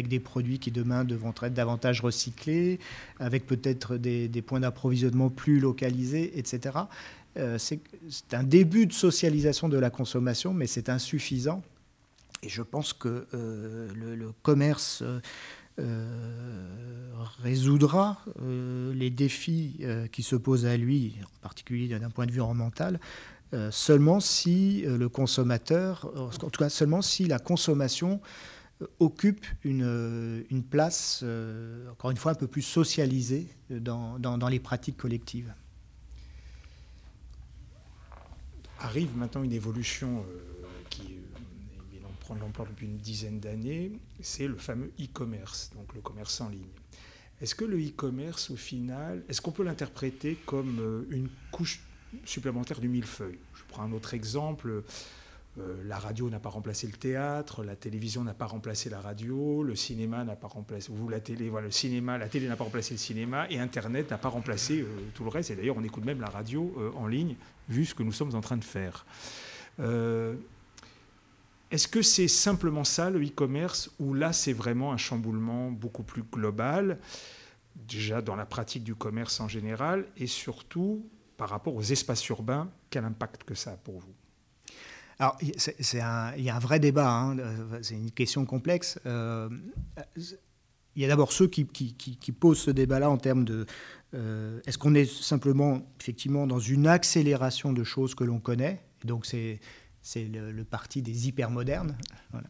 des produits qui demain devront être davantage recyclés, avec peut-être des, points d'approvisionnement plus localisés, etc. c'est, un début de socialisation de la consommation, mais c'est insuffisant. Et je pense que le, commerce euh, résoudra euh, les défis euh, qui se posent à lui, en particulier d'un point de vue mental, seulement si le consommateur, en tout cas seulement si la consommation occupe une, place, encore une fois, un peu plus socialisée dans les pratiques collectives. Arrive maintenant une évolution l'ampleur depuis une dizaine d'années, c'est le fameux e-commerce, donc le commerce en ligne. Est-ce que le e-commerce, au final, est-ce qu'on peut l'interpréter comme euh, une couche supplémentaire du millefeuille? Je prends un autre exemple. Euh, la radio n'a pas remplacé le théâtre, la télévision n'a pas remplacé la radio, le cinéma n'a pas remplacé, vous la télé, voilà, le cinéma, la télé n'a pas remplacé le cinéma et Internet n'a pas remplacé euh, tout le reste. Et d'ailleurs, on écoute même la radio en ligne, vu ce que nous sommes en train de faire. Est-ce que c'est simplement ça le e-commerce ou là c'est vraiment un chamboulement beaucoup plus global, déjà dans la pratique du commerce en général et surtout par rapport aux espaces urbains, quel impact que ça a pour vous? Alors, il y a un vrai débat, hein, c'est une question complexe. Euh, il y a d'abord ceux qui, qui, posent ce débat-là en termes de euh, est-ce qu'on est simplement effectivement dans une accélération de choses que l'on connaît? Donc c'est c'est le, parti des hypermodernes. Voilà.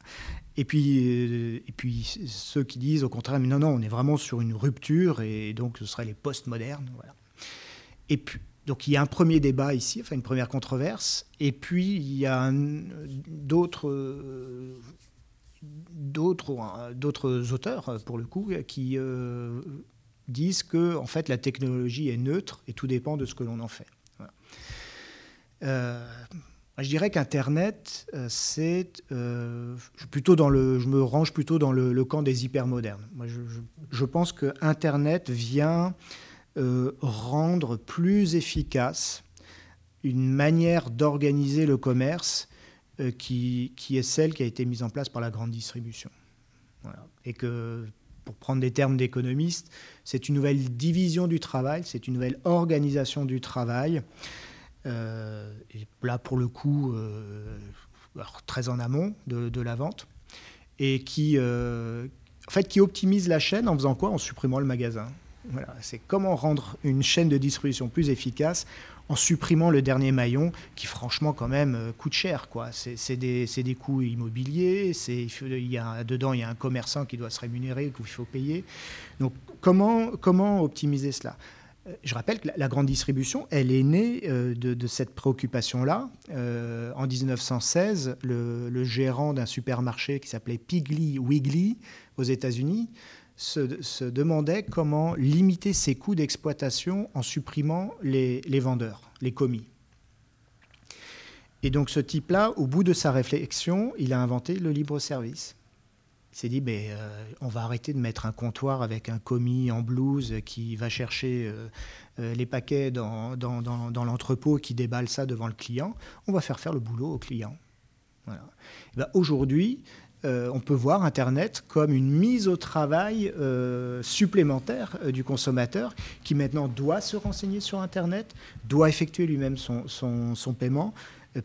Et, puis, euh, et puis ceux qui disent au contraire, mais non, non, on est vraiment sur une rupture et donc ce seraient les postmodernes. Voilà. Et puis, donc il y a un premier débat ici, enfin une première controverse, et puis il y a d'autres d'autres auteurs pour le coup qui euh, disent que en fait la technologie est neutre et tout dépend de ce que l'on en fait. Euh, je dirais qu'Internet, euh, c'est plutôt dans le, je me range plutôt dans le, camp des hypermodernes. Moi, je, pense que Internet vient euh, rendre plus efficace une manière d'organiser le commerce euh, qui, qui, est celle qui a été mise en place par la grande distribution. Et que, pour prendre des termes d'économistes, c'est une nouvelle division du travail, c'est une nouvelle organisation du travail. Euh, et là, pour le coup, très en amont de, la vente, et qui, en fait, qui optimise la chaîne en faisant quoi? En supprimant le magasin. Voilà, c'est comment rendre une chaîne de distribution plus efficace en supprimant le dernier maillon qui franchement quand même euh, coûte cher. Quoi. C'est, des, des, coûts immobiliers, c'est, il y a, dedans il y a un commerçant qui doit se rémunérer, qu'il faut payer. Donc comment, comment optimiser cela? euh, je rappelle que la grande distribution, elle est née euh, de, cette préoccupation-là. en 1916, le, gérant d'un supermarché qui s'appelait Piggly Wiggly aux États-Unis se, demandait comment limiter ses coûts d'exploitation en supprimant les, vendeurs, les commis. Et donc ce type-là, au bout de sa réflexion, il a inventé le libre-service. Il s'est dit, ben, euh, on va arrêter de mettre un comptoir avec un commis en blouse qui va chercher euh, euh, les paquets dans, dans, l'entrepôt qui déballe ça devant le client. On va faire faire le boulot au client. Voilà. Ben, aujourd'hui, on peut voir Internet comme une mise au travail supplémentaire du consommateur qui maintenant doit se renseigner sur Internet, doit effectuer lui-même son, paiement,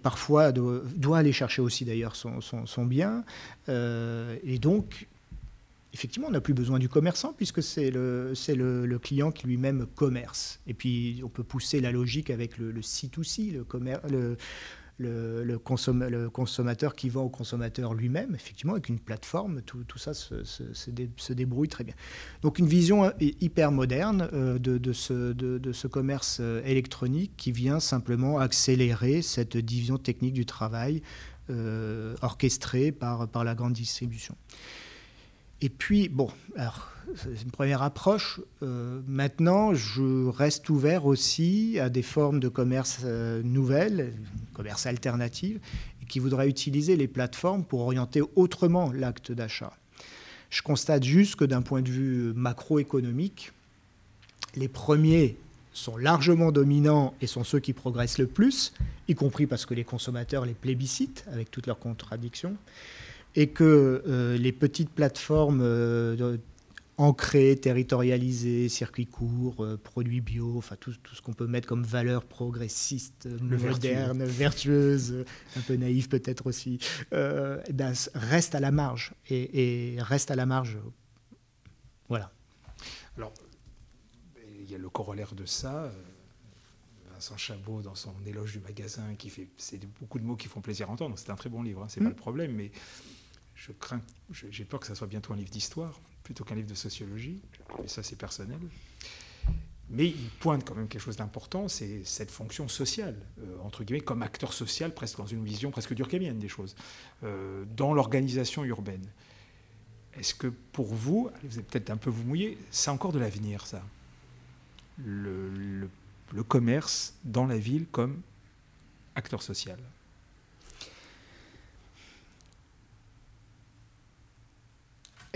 parfois doit, aller chercher aussi d'ailleurs son, bien. et donc, effectivement, on n'a plus besoin du commerçant puisque c'est le, le, client qui lui-même commerce. Et puis, on peut pousser la logique avec le, le C2C, le, commerce, le, le, consommateur qui vend au consommateur lui-même, effectivement, avec une plateforme, tout, ça se, débrouille très bien. Donc une vision hyper moderne euh, de, ce, commerce euh, électronique qui vient simplement accélérer cette division technique du travail euh, orchestrée par, par la grande distribution. Et puis, bon, alors, c'est une première approche. Euh, maintenant, je reste ouvert aussi à des formes de commerce euh, nouvelles, commerce alternative, qui voudraient utiliser les plateformes pour orienter autrement l'acte d'achat. Je constate juste que d'un point de vue macroéconomique, les premiers sont largement dominants et sont ceux qui progressent le plus, y compris parce que les consommateurs les plébiscitent avec toutes leurs contradictions, et que euh, les petites plateformes ancré, territorialisé, circuit court, euh, produits bio, enfin tout, tout ce qu'on peut mettre comme valeur progressiste, moderne, vertueuse, un peu naïve peut-être aussi, euh, eh ben, reste à la marge et, reste à la marge. Voilà. Alors, il y a le corollaire de ça. Euh, Vincent Chabot, dans son éloge du magasin, qui fait, c'est beaucoup de mots qui font plaisir à entendre. C'est un très bon livre, hein, c'est pas mm. le problème, mais je crains, j'ai peur que ça soit bientôt un livre d'histoire plutôt qu'un livre de sociologie, mais ça c'est personnel. Mais il pointe quand même quelque chose d'important, c'est cette fonction sociale, euh, entre guillemets, comme acteur social, presque dans une vision presque durkheimienne des choses, euh, dans l'organisation urbaine. Est-ce que pour vous, vous êtes peut-être un peu vous mouiller, c'est encore de l'avenir ça? Le commerce dans la ville comme acteur social?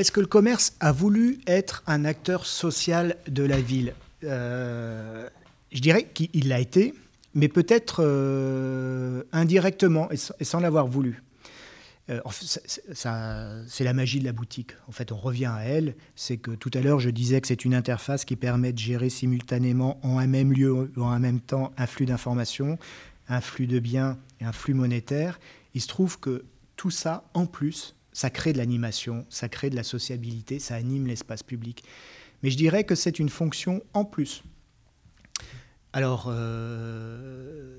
Est-ce que le commerce a voulu être un acteur social de la ville euh, Je dirais qu'il l'a été, mais peut-être euh, indirectement et sans, l'avoir voulu. c'est la magie de la boutique. En fait, on revient à elle. C'est que tout à l'heure, je disais que c'est une interface qui permet de gérer simultanément en un même lieu, en un même temps, un flux d'informations, un flux de biens et un flux monétaire. Il se trouve que tout ça, en plus, ça crée de l'animation, ça crée de la sociabilité, ça anime l'espace public. Mais je dirais que c'est une fonction en plus. Alors, euh,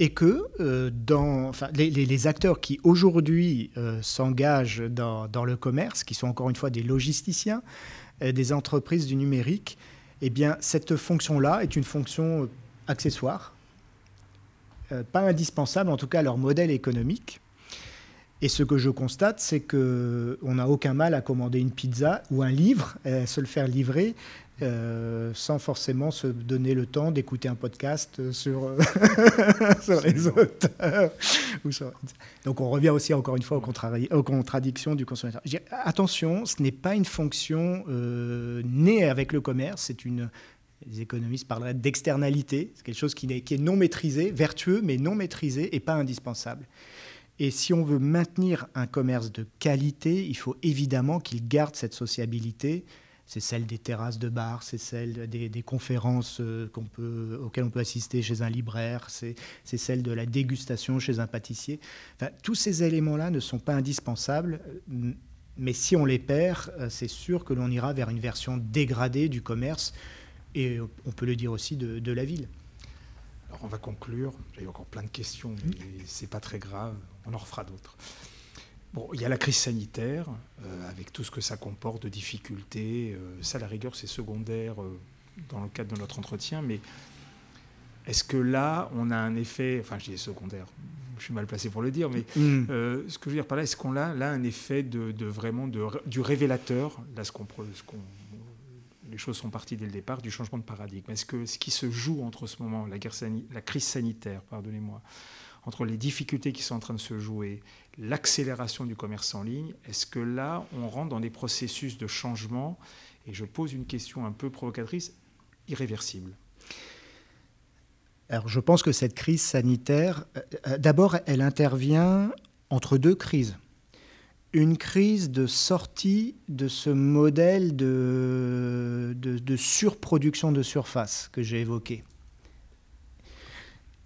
et que euh, dans, les, acteurs qui aujourd'hui euh, s'engagent dans, le commerce, qui sont encore une fois des logisticiens, des entreprises du numérique, eh bien, cette fonction-là est une fonction accessoire, pas indispensable, en tout cas à leur modèle économique. Et ce que je constate, c'est qu'on n'a aucun mal à commander une pizza ou un livre, à se le faire livrer, euh, sans forcément se donner le temps d'écouter un podcast sur, sur les auteurs. Donc on revient aussi encore une fois aux, contradictions du consommateur. Attention, ce n'est pas une fonction euh, née avec le commerce, c'est une... Les économistes parleraient d'externalité, c'est quelque chose qui est, non maîtrisé, vertueux mais non maîtrisé et pas indispensable. Et si on veut maintenir un commerce de qualité, il faut évidemment qu'il garde cette sociabilité. C'est celle des terrasses de bar, c'est celle des, conférences euh, auxquelles on peut assister chez un libraire, c'est celle de la dégustation chez un pâtissier. tous ces éléments-là ne sont pas indispensables, mais si on les perd, euh, c'est sûr que l'on ira vers une version dégradée du commerce, et on peut le dire aussi de la ville. Alors on va conclure. J'ai encore plein de questions, mais c'est pas très grave. On en refera d'autres. Bon, il y a la crise sanitaire, euh, avec tout ce que ça comporte de difficultés. Euh, ça, la rigueur, c'est secondaire euh, dans le cadre de notre entretien. Mais est-ce que là, on a un effet, enfin, je dis secondaire, je suis mal placé pour le dire, mais mm. ce que je veux dire par là, est-ce qu'on a là un effet de, vraiment de, du révélateur, là, ce qu'on les choses sont parties dès le départ, du changement de paradigme. Est-ce que ce qui se joue entre ce moment, la, crise sanitaire, pardonnez-moi, entre les difficultés qui sont en train de se jouer, l'accélération du commerce en ligne, est-ce que là, on rentre dans des processus de changement, et je pose une question un peu provocatrice, irréversible. Alors je pense que cette crise sanitaire, euh, euh, d'abord, elle intervient entre deux crises une crise de sortie de ce modèle de, surproduction de surface que j'ai évoqué.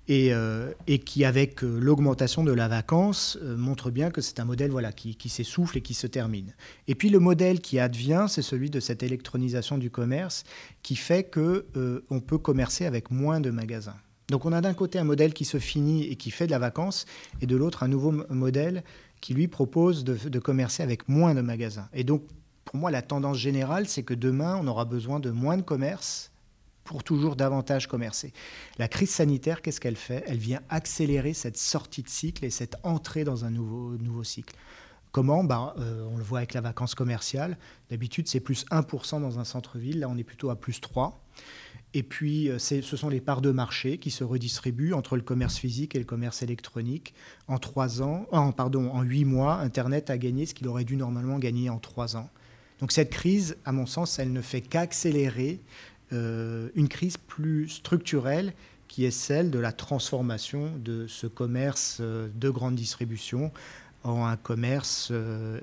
Et, euh, qui, avec euh, l'augmentation de la vacance, euh, montre bien que c'est un modèle voilà, qui, qui s'essouffle et qui se termine. Et puis le modèle qui advient, c'est celui de cette électronisation du commerce qui fait qu'on on peut commercer avec moins de magasins. Donc on a d'un côté un modèle qui se finit et qui fait de la vacance, et de l'autre un nouveau modèle qui lui propose de, commercer avec moins de magasins. Et donc, pour moi, la tendance générale, c'est que demain, on aura besoin de moins de commerce pour toujours davantage commercer. La crise sanitaire, qu'est-ce qu'elle fait? Elle vient accélérer cette sortie de cycle et cette entrée dans un nouveau, nouveau cycle. Comment? Ben, On le voit avec la vacance commerciale. D'habitude, c'est plus 1% dans un centre-ville. Là, on est plutôt à plus 3%. Et puis, euh, ce sont les parts de marché qui se redistribuent entre le commerce physique et le commerce électronique. En trois ans, en, pardon, en huit mois, Internet a gagné ce qu'il aurait dû normalement gagner en trois ans. Donc cette crise, à mon sens, elle ne fait qu'accélérer euh, une crise plus structurelle qui est celle de la transformation de ce commerce euh, de grande distribution en un commerce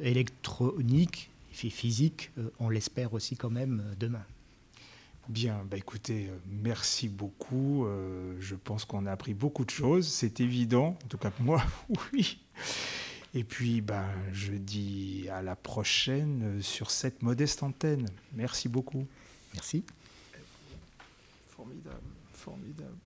électronique, physique, on l'espère aussi quand même demain. Bien, bah écoutez, euh, merci beaucoup. Euh, je pense qu'on a appris beaucoup de choses, c'est évident, en tout cas pour moi, oui. Et puis, bah, je dis à la prochaine euh, sur cette modeste antenne. Merci beaucoup. Merci. Formidable, formidable.